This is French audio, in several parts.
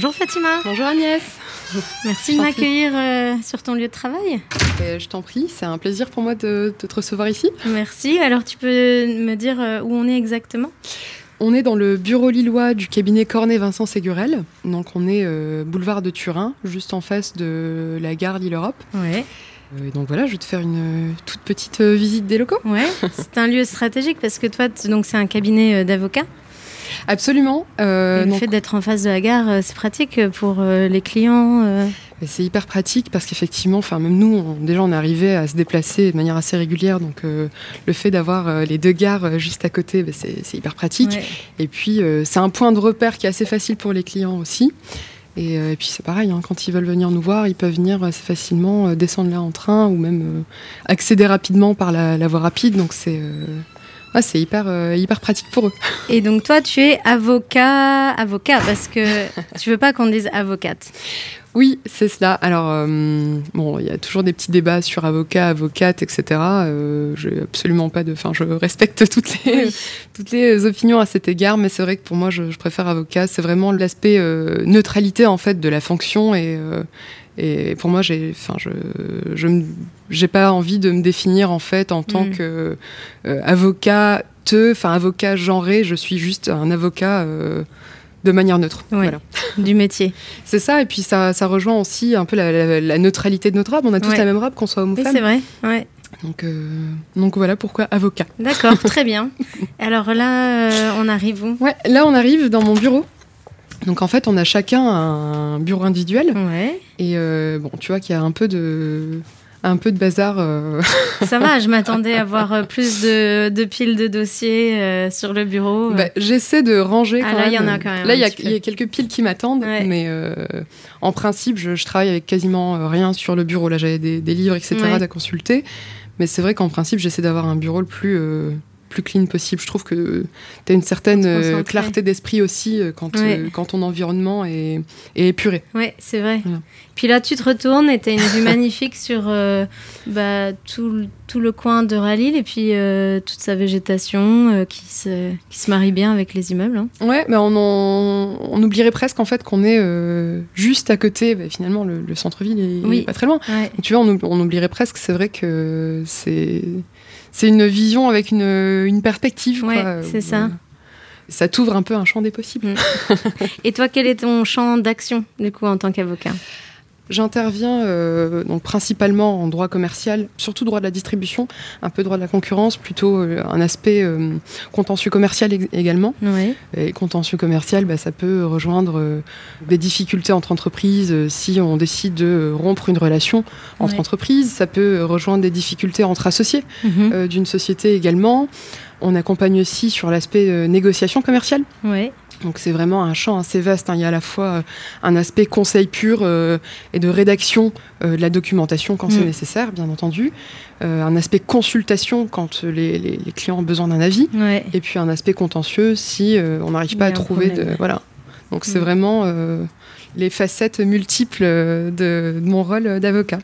Bonjour Fatima. Bonjour Agnès. Merci de m'accueillir euh, sur ton lieu de travail. je t'en prie, c'est un plaisir pour moi de, te recevoir ici. Merci. Alors tu peux me dire euh, où on est exactement? On est dans le bureau lillois du cabinet Cornet Vincent Ségurel. Donc on est euh, boulevard de Turin, juste en face de la gare Lille-Europe. Ouais. donc voilà, je vais te faire une toute petite visite des locaux. Ouais, c'est un lieu stratégique parce que toi, donc c'est un cabinet d'avocats. Absolument. Euh, le fait d'être en face de la gare, euh, c'est pratique pour euh, les clients C'est hyper pratique parce qu'effectivement, enfin même nous, on, déjà on arrivait à se déplacer de manière assez régulière, donc le fait d'avoir les deux gares juste à côté, bah, c'est hyper pratique. Et puis c'est un point de repère qui est assez facile pour les clients aussi. Et, puis c'est pareil, hein, quand ils veulent venir nous voir, ils peuvent venir assez facilement descendre là en train ou même accéder rapidement par la, la voie rapide. Donc c'est c'est hyper, euh, hyper pratique pour eux. Et donc toi, tu es avocat, avocat, parce que tu veux pas qu'on dise avocate. Oui, c'est cela. Alors, euh, bon, il y a toujours des petits débats sur avocat, avocate, etc. Euh, je absolument pas de. Enfin, je respecte toutes les, toutes les opinions à cet égard, mais c'est vrai que pour moi, je, préfère avocat. C'est vraiment l'aspect neutralité en fait de la fonction et, et pour moi, j'ai, enfin, je, je j'ai pas envie de me définir en fait en tant mm. que euh, avocat, enfin avocat genré. Je suis juste un avocat. Euh, de manière neutre. voilà. Du métier. c'est ça, et puis ça, ça, rejoint aussi un peu la, neutralité de notre rap. On a tous la même rap, qu'on soit homme ou oui, c'est vrai. Ouais. Donc, euh, donc voilà pourquoi avocat. D'accord, très bien. Alors là, on arrive où? Ouais, là on arrive dans mon bureau. Donc en fait, on a chacun un bureau individuel. Ouais. Et euh, bon, tu vois qu'il y a un peu de un peu de bazar. Euh. Ça va, je m'attendais à voir euh, plus de, de piles de dossiers sur le bureau. Bah, j'essaie de ranger. Ah, là, il y en a quand même. Là, il y, a quelques piles qui m'attendent, mais en principe, je, travaille avec quasiment rien sur le bureau. Là, j'avais des, livres, etc. à consulter. Mais c'est vrai qu'en principe, j'essaie d'avoir un bureau le plus plus clean possible. Je trouve que tu as une certaine euh, clarté d'esprit aussi euh, quand, euh, quand ton environnement est, est épuré. Oui, c'est vrai. Puis là, tu te retournes et tu as une vue magnifique sur bah, tout, tout, le coin de Ralil et puis toute sa végétation qui, se, qui se marie bien avec les immeubles. Hein. Ouais, mais on, on, oublierait presque en fait qu'on est juste à côté. Bah, finalement, le, centre-ville est, pas très loin. tu vois, on, on oublierait presque. C'est vrai que c'est c'est une vision avec une, perspective. Ouais, c'est ça. Euh, ça t'ouvre un peu un champ des possibles. Mm. Et toi, quel est ton champ d'action, du coup, en tant qu'avocat? J'interviens euh, donc principalement en droit commercial, surtout droit de la distribution, un peu droit de la concurrence, plutôt euh, un aspect euh, contentieux commercial également. Et contentieux commercial, bah, ça peut rejoindre des difficultés entre entreprises si on décide de rompre une relation entre entreprises. Ça peut rejoindre des difficultés entre associés mhm. d'une société également. On accompagne aussi sur l'aspect négociation commerciale. Ouais. Donc c'est vraiment un champ assez vaste. Hein. Il y a à la fois euh, un aspect conseil pur euh, et de rédaction euh, de la documentation quand c'est mm. nécessaire, bien entendu. un aspect consultation quand les, clients ont besoin d'un avis. Et puis un aspect contentieux si on n'arrive pas à trouver de... Voilà. Donc c'est mm. vraiment les facettes multiples de mon rôle d'avocat.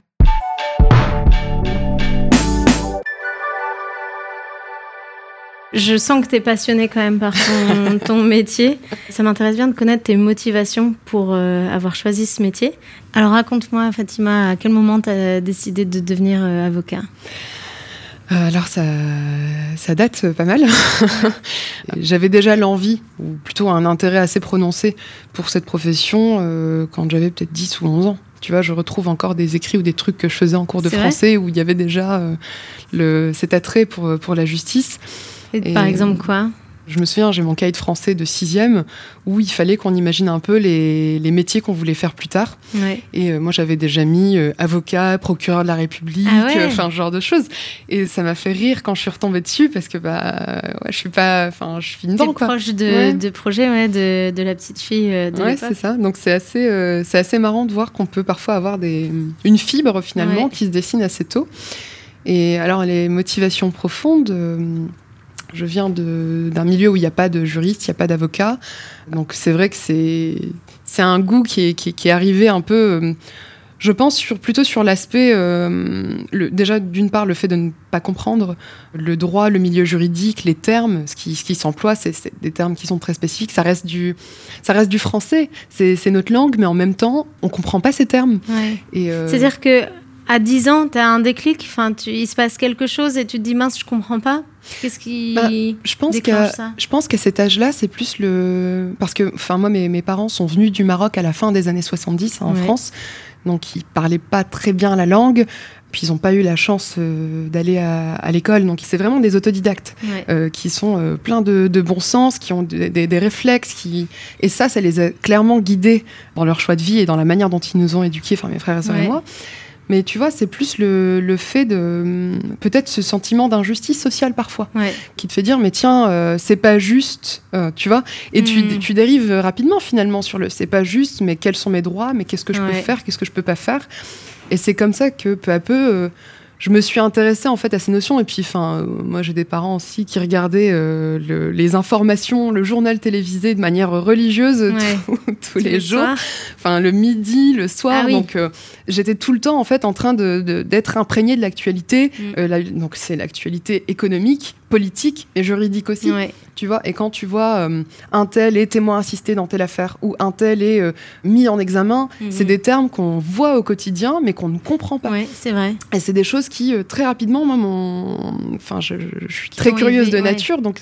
Je sens que tu es passionné quand même par ton, métier. Ça m'intéresse bien de connaître tes motivations pour euh, avoir choisi ce métier. Alors raconte-moi, Fatima, à quel moment tu as décidé de devenir euh, avocat? Euh, alors ça, ça date pas mal. j'avais déjà l'envie, ou plutôt un intérêt assez prononcé pour cette profession quand j'avais peut-être 10 ou 11 ans. Tu vois, je retrouve encore des écrits ou des trucs que je faisais en cours de français où il y avait déjà le, cet attrait pour, pour la justice par exemple quoi Je me souviens, j'ai mon cahier de français de sixième où il fallait qu'on imagine un peu les, les métiers qu'on voulait faire plus tard. Ouais. Et euh, moi, j'avais déjà mis euh, avocat, procureur de la République, Ah ouais. enfin, ce genre de choses. Et ça m'a fait rire quand je suis retombée dessus parce que, bah, ouais, je suis pas, enfin, je suis dedans, quoi. proche de, de projet de, de la petite fille euh, de Ouais, c'est ça. Donc c'est assez, euh, c'est assez marrant de voir qu'on peut parfois avoir des, une fibre finalement qui se dessine assez tôt. Et alors les motivations profondes, je viens d'un milieu où il n'y a pas de juriste, il n'y a pas d'avocat. Donc c'est vrai que c'est, c'est un goût qui est, qui, est- qui est arrivé un peu. euh, je pense sur, plutôt sur l'aspect, euh, déjà d'une part le fait de ne pas comprendre le droit, le milieu juridique, les termes, ce qui, ce qui s'emploie, c'est, des termes qui sont très spécifiques. Ça reste du, ça reste du français, c'est, notre langue, mais en même temps, on comprend pas ces termes. Ouais. Et euh, C'est-à-dire que à 10 ans, tu as un déclic, enfin, tu, il se passe quelque chose et tu te dis mince, je comprends pas. Qu'est-ce qui Bah, je pense déclenche ça? je pense qu'à cet âge-là, c'est plus le, parce que, enfin, moi, mes, mes parents sont venus du Maroc à la fin des années 70 hein, en Ouais. France, donc ils parlaient pas très bien la langue. Puis ils n'ont pas eu la chance euh, d'aller à, à l'école, donc c'est vraiment des autodidactes. Ouais. euh, qui sont euh, pleins de, de bon sens, qui ont des, des- des réflexes, qui... et ça, ça les a clairement guidés dans leur choix de vie et dans la manière dont ils nous ont éduqués, enfin mes frères et sœurs Ouais. et moi. Mais tu vois, c'est plus le, le fait de peut-être ce sentiment d'injustice sociale parfois, Ouais. qui te fait dire mais tiens, euh, c'est pas juste, euh, tu vois, et tu, Mm. tu dérives rapidement finalement sur le c'est pas juste, mais quels sont mes droits, mais qu'est-ce que je peux faire, qu'est-ce que je peux pas faire, et c'est comme ça que peu à peu. euh, je me suis intéressée en fait à ces notions et puis enfin moi j'ai des parents aussi qui regardaient euh, le- les informations le journal télévisé de manière religieuse Ouais. tous- les jours enfin le midi le soir Ah oui. donc euh, j'étais tout le temps en fait en train de- de- d'être imprégnée de l'actualité Mm. Euh, la- donc c'est l'actualité économique politique et juridique aussi Ouais. tu vois et quand tu vois euh, un tel est témoin assisté dans telle affaire ou un tel est euh, mis en examen Mhm. c'est des termes qu'on voit au quotidien mais qu'on ne comprend pas c'est vrai. et c'est des choses qui, euh, très rapidement, moi, mon... enfin, je, je- je suis très curieuse de ouais. nature, donc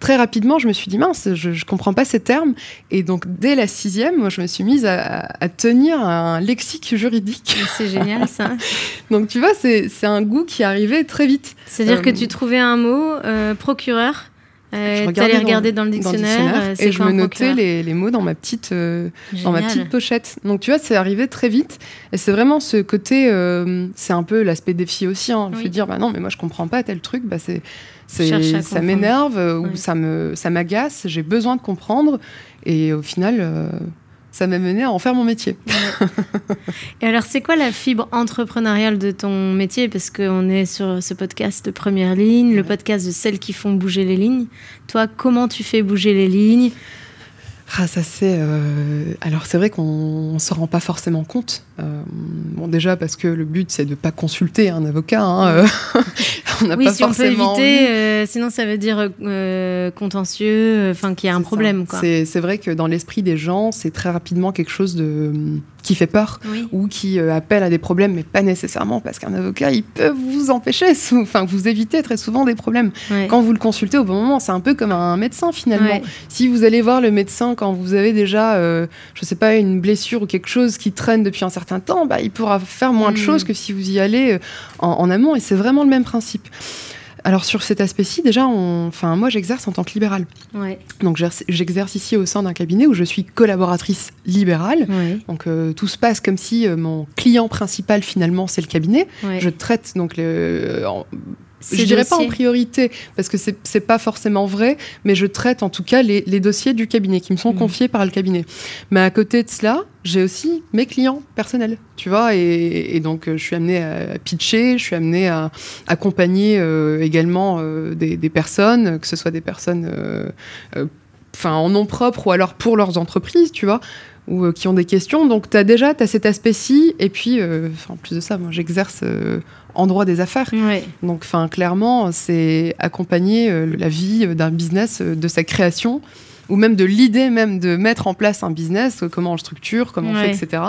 très rapidement, je me suis dit, mince, je, je comprends pas ces termes. Et donc, dès la sixième, moi, je me suis mise à, à tenir un lexique juridique. C'est génial ça. Donc, tu vois, c'est c'est un goût qui arrivait très vite. C'est-à-dire Euh, que tu trouvais un mot, euh, procureur, Je euh, regardais t'allais dans- regarder dans le dans le dictionnaire, euh, et je me notais les, les mots dans ma petite, euh, dans ma petite pochette. Donc tu vois, c'est arrivé très vite. Et c'est vraiment ce côté, euh, c'est un peu l'aspect défi aussi. Hein, Oui. fait de dire, bah non, mais moi je comprends pas tel truc, bah c'est, ça m'énerve Ouais. ou ça me, ça m'agace. J'ai besoin de comprendre. Et au final, ça m'a mené à en faire mon métier. Et alors, c'est quoi la fibre entrepreneuriale de ton métier? Parce qu'on est sur ce podcast de première ligne, le podcast de celles qui font bouger les lignes. Toi, comment tu fais bouger les lignes? Ah, ça c'est. euh, Alors c'est vrai qu'on ne se rend pas forcément compte. Euh, bon, déjà parce que le but c'est de pas consulter un avocat. hein, euh, on n'a Oui, pas si on peut forcément éviter, euh, sinon ça veut dire euh, contentieux, enfin qu'il y a un problème. C'est vrai que dans l'esprit des gens, c'est très rapidement quelque chose de qui fait peur Oui. ou qui euh, appelle à des problèmes, mais pas nécessairement parce qu'un avocat, il peut vous empêcher, enfin vous éviter très souvent des problèmes. Ouais. Quand vous le consultez au bon moment, c'est un peu comme un médecin finalement. Ouais. Si vous allez voir le médecin quand vous avez déjà, euh, je sais pas, une blessure ou quelque chose qui traîne depuis un certain temps, bah, il pourra faire moins de Mm. choses que si vous y allez euh, en, en amont, et c'est vraiment le même principe. Alors sur cet aspect-ci, déjà, on- enfin moi j'exerce en tant que libérale. Ouais. Donc j'exerce- ici au sein d'un cabinet où je suis collaboratrice libérale. Ouais. Donc euh, tout se passe comme si euh, mon client principal finalement c'est le cabinet. Ouais. Je traite donc le, je dirais pas en priorité parce que c'est pas forcément vrai, mais je traite en tout cas les, les dossiers du cabinet qui me sont Mhm. confiés par le cabinet. Mais à côté de cela, j'ai aussi mes clients personnels, tu vois, et, et donc euh, je suis amenée à pitcher, je suis amenée à accompagner euh, également euh, des, des personnes, que ce soit des personnes euh, en nom propre ou alors pour leurs entreprises, tu vois, ou qui ont des questions. Donc tu as déjà as cet aspect-ci et puis en plus de ça, moi j'exerce en droit des affaires. Ouais. Donc, enfin, clairement, c'est accompagner euh, la vie d'un business, euh, de sa création, ou même de l'idée même de mettre en place un business, euh, comment on le structure, comment on fait, etc.,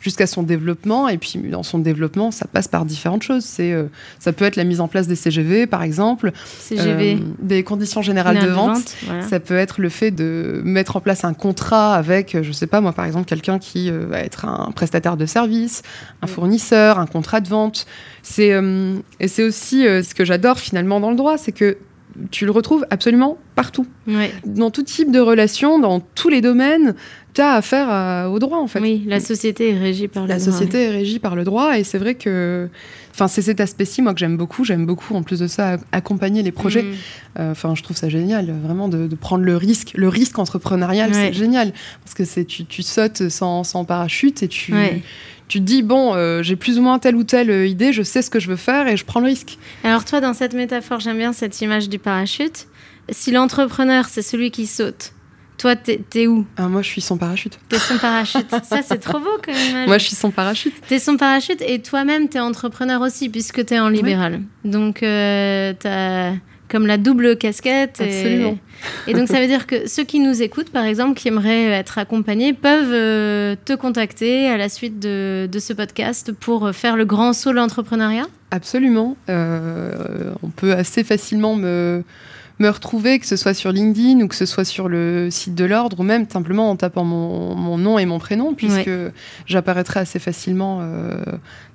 jusqu'à son développement. Et puis, dans son développement, ça passe par différentes choses. C'est, euh, ça peut être la mise en place des CGV, par exemple, CGV. euh, des conditions générales de vente. voilà. Ça peut être le fait de mettre en place un contrat avec, je sais pas moi, par exemple, quelqu'un qui euh, va être un prestataire de service, un fournisseur, un contrat de vente. C'est et c'est aussi ce que j'adore finalement dans le droit, c'est que tu le retrouves absolument partout. Ouais. Dans tout type de relation, dans tous les domaines, tu as affaire à- au droit en fait. Oui, la société est régie par le La droit, société est régie par le droit et c'est vrai que enfin c'est cet aspect-ci moi que j'aime beaucoup j'aime beaucoup en plus de ça ac- accompagner les projets Mm. Euh, enfin je trouve ça génial vraiment de, de prendre le risque le risque entrepreneurial Ouais. c'est génial parce que c'est tu, tu sautes sans, sans parachute et tu. Tu te dis bon euh, j'ai plus ou moins telle ou telle euh, idée je sais ce que je veux faire et je prends le risque Alors toi, dans cette métaphore, j'aime bien cette image du parachute. Si l'entrepreneur, c'est celui qui saute, toi, t'es où? Ah, moi je suis sans parachute T'es son parachute. Ça, c'est trop beau comme image. moi je suis sans parachute T'es son parachute et toi-même, t'es entrepreneur aussi, puisque t'es en libéral. Donc, euh, t'as comme la double casquette. et- Absolument. Et, donc, ça veut dire que ceux qui nous écoutent, par exemple, qui aimeraient être accompagnés, peuvent euh, te contacter à la suite de, de ce podcast pour faire le grand saut de l'entrepreneuriat? Absolument. Euh, on peut assez facilement me, me retrouver, que ce soit sur LinkedIn ou que ce soit sur le site de l'ordre, ou même simplement en tapant mon, mon nom et mon prénom, puisque j'apparaîtrai assez facilement. euh,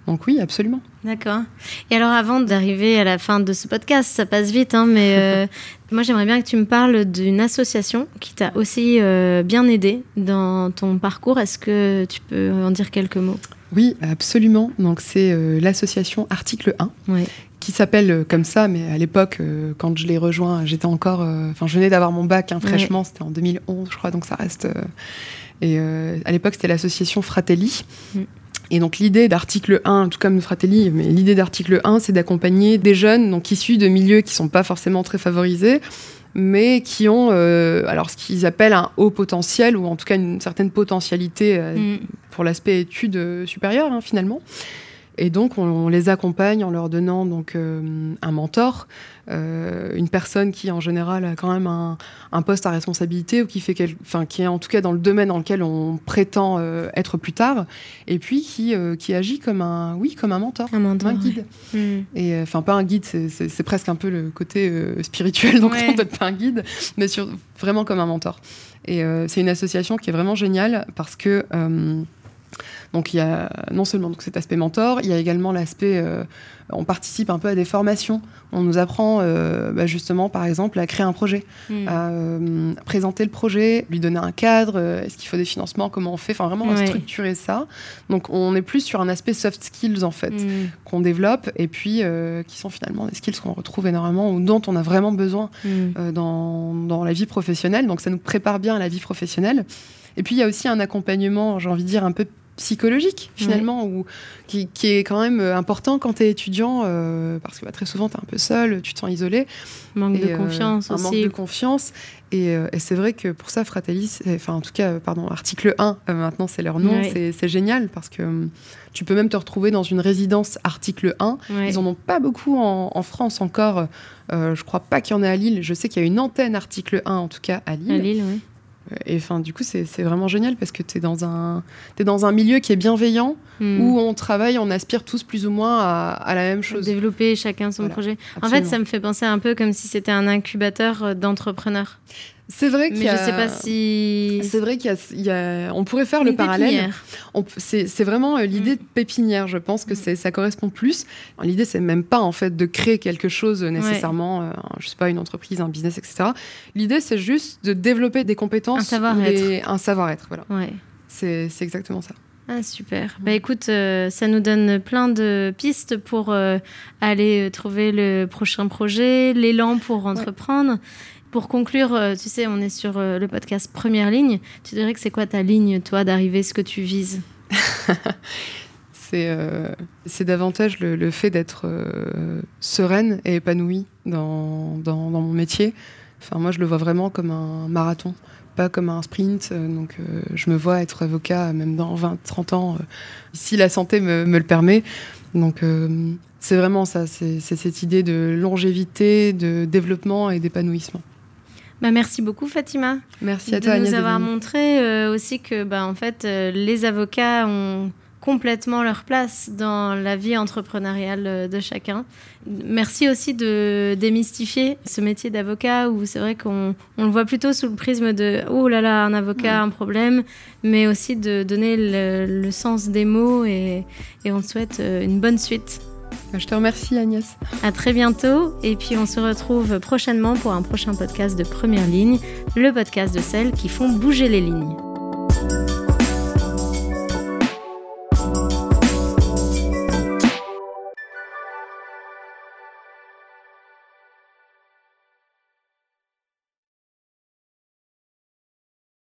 donc oui, absolument. D'accord. Et alors, avant d'arriver à la fin de ce podcast, ça passe vite, hein, mais euh, moi, j'aimerais bien que tu me parles d'une association qui t'a aussi euh, bien aidé dans ton parcours. Est-ce que tu peux en dire quelques mots? Oui, absolument. Donc c'est euh, l'association Article 1. Ouais. Qui s'appelle euh, comme ça, mais à l'époque, euh, quand je l'ai rejoint, j'étais encore, euh, enfin, je venais d'avoir mon bac hein, fraîchement, c'était en 2011, je crois, donc ça reste. et à l'époque, c'était l'association Fratelli. Mm. Et donc l'idée d'article 1, tout comme Fratelli, mais l'idée d'article 1, c'est d'accompagner des jeunes donc issus de milieux qui sont pas forcément très favorisés, mais qui ont euh, alors ce qu'ils appellent un haut potentiel ou en tout cas une certaine potentialité euh, Mm. pour l'aspect études supérieures hein, finalement. Et donc on, on les accompagne en leur donnant donc euh, un mentor, euh, une personne qui en général a quand même un, un poste à responsabilité ou qui fait quel- enfin qui est en tout cas dans le domaine dans lequel on prétend euh, être plus tard, et puis qui qui agit comme un oui comme un mentor, Un mentor, un guide. ouais. Mm. Et enfin, pas un guide, c'est- presque un peu le côté spirituel, donc Ouais. on peut-être pas un guide, mais sur, vraiment comme un mentor. Et c'est une association qui est vraiment géniale parce que donc il y a non seulement donc, cet aspect mentor, il y a également l'aspect euh, on participe un peu à des formations. On nous apprend euh, bah, justement, par exemple, à créer un projet, Mm. à euh, présenter le projet, lui donner un cadre, est-ce qu'il faut des financements, comment on fait, enfin vraiment Ouais. structurer ça. Donc on est plus sur un aspect soft skills en fait Mm. qu'on développe et puis qui sont finalement des skills qu'on retrouve énormément ou dont on a vraiment besoin Mm. euh, dans, dans la vie professionnelle. Donc ça nous prépare bien à la vie professionnelle. Et puis il y a aussi un accompagnement, j'ai envie de dire, un peu psychologique finalement, ou qui, qui est quand même euh, important quand tu es étudiant, euh, parce que bah, très souvent tu es un peu seul, tu te sens isolé. Manque Et, de euh, confiance un aussi. manque de confiance. Et, euh, et c'est vrai que pour ça, Fratelli, c'est- enfin en tout cas, pardon, article 1, euh, maintenant c'est leur nom, Ouais. c'est- génial parce que hum, tu peux même te retrouver dans une résidence article 1. Ouais. Ils en ont pas beaucoup en, en France encore. Je crois pas qu'il y en ait à Lille. Je sais qu'il y a une antenne article 1 en tout cas à Lille. À Lille, oui. Et enfin, du coup, c'est vraiment génial parce que tu es, dans un- dans un milieu qui est bienveillant Mm. où on travaille, on aspire tous plus ou moins à, à la même chose. Développer chacun son Voilà, projet. En fait, ça me fait penser un peu comme si c'était un incubateur euh, d'entrepreneurs. C'est vrai qu'il y a... je sais pas si. C'est vrai qu'il y a, il y a- on pourrait faire Une le parallèle. C'est vraiment euh, l'idée Mm. de pépinière. Je pense que Mm. ça correspond plus. L'idée, c'est même pas en fait de créer quelque chose euh, nécessairement, euh, je sais pas, une entreprise, un business, etc. L'idée, c'est juste de développer des compétences, Un savoir-être. un savoir-être. Voilà, Ouais. c'est exactement ça. Ah, super. Bah écoute, euh, ça nous donne plein de pistes pour euh, aller euh, trouver le prochain projet, l'élan pour entreprendre. Pour conclure, euh, tu sais, on est sur euh, le podcast Première Ligne. Tu dirais que c'est quoi ta ligne, toi, d'arriver ce que tu vises? C'est euh, c'est davantage le, fait d'être sereine et épanouie dans, dans, mon métier. Enfin, moi, je le vois vraiment comme un marathon, pas comme un sprint. Donc, je me vois être avocat même dans 20, 30 ans, si la santé me, me le permet. Donc, c'est vraiment ça. C'est cette idée de longévité, de développement et d'épanouissement. Bah, merci beaucoup, Fatima. Merci à de toi, nous Agnès avoir montré euh, aussi que bah, en fait euh, les avocats ont complètement leur place dans la vie entrepreneuriale euh, de chacun. Merci aussi de démystifier ce métier d'avocat où c'est vrai qu'on on le voit plutôt sous le prisme de oh là là un avocat un problème, mais aussi de donner le, le sens des mots et, et on te souhaite une bonne suite. Je te remercie Agnès. À très bientôt et puis on se retrouve prochainement pour un prochain podcast de Première Ligne, le podcast de celles qui font bouger les lignes.